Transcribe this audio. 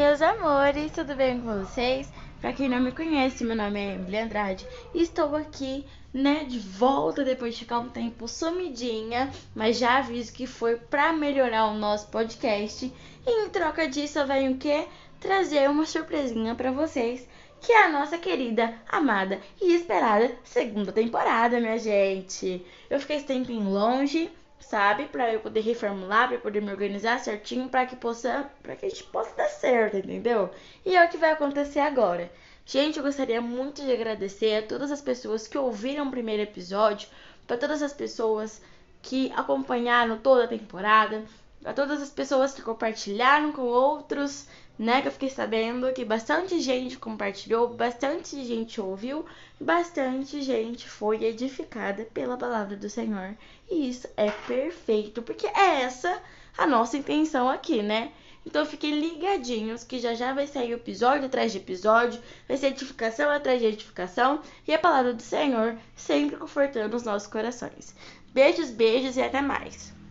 meus amores, tudo bem com vocês? Pra quem não me conhece, meu nome é Emily Andrade e estou aqui, né, de volta depois de ficar um tempo sumidinha, mas já aviso que foi pra melhorar o nosso podcast. E em troca disso, eu venho o quê? Trazer uma surpresinha pra vocês, que é a nossa querida, amada e esperada segunda temporada, minha gente. Eu fiquei esse tempinho longe, sabe? Para eu poder reformular, para poder me organizar certinho, para que possa, para que a gente possa dar certo, entendeu? E é o que vai acontecer agora. Gente, eu gostaria muito de agradecer a todas as pessoas que ouviram o primeiro episódio, para todas as pessoas que acompanharam toda a temporada, a todas as pessoas que compartilharam com outros, né? Que eu fiquei sabendo que bastante gente compartilhou, bastante gente ouviu, bastante gente foi edificada pela palavra do Senhor. E isso é perfeito, porque é essa a nossa intenção aqui, né? Então fiquem ligadinhos que já já vai sair episódio atrás de episódio, vai ser edificação atrás de edificação e a palavra do Senhor sempre confortando os nossos corações. Beijos, beijos e até mais.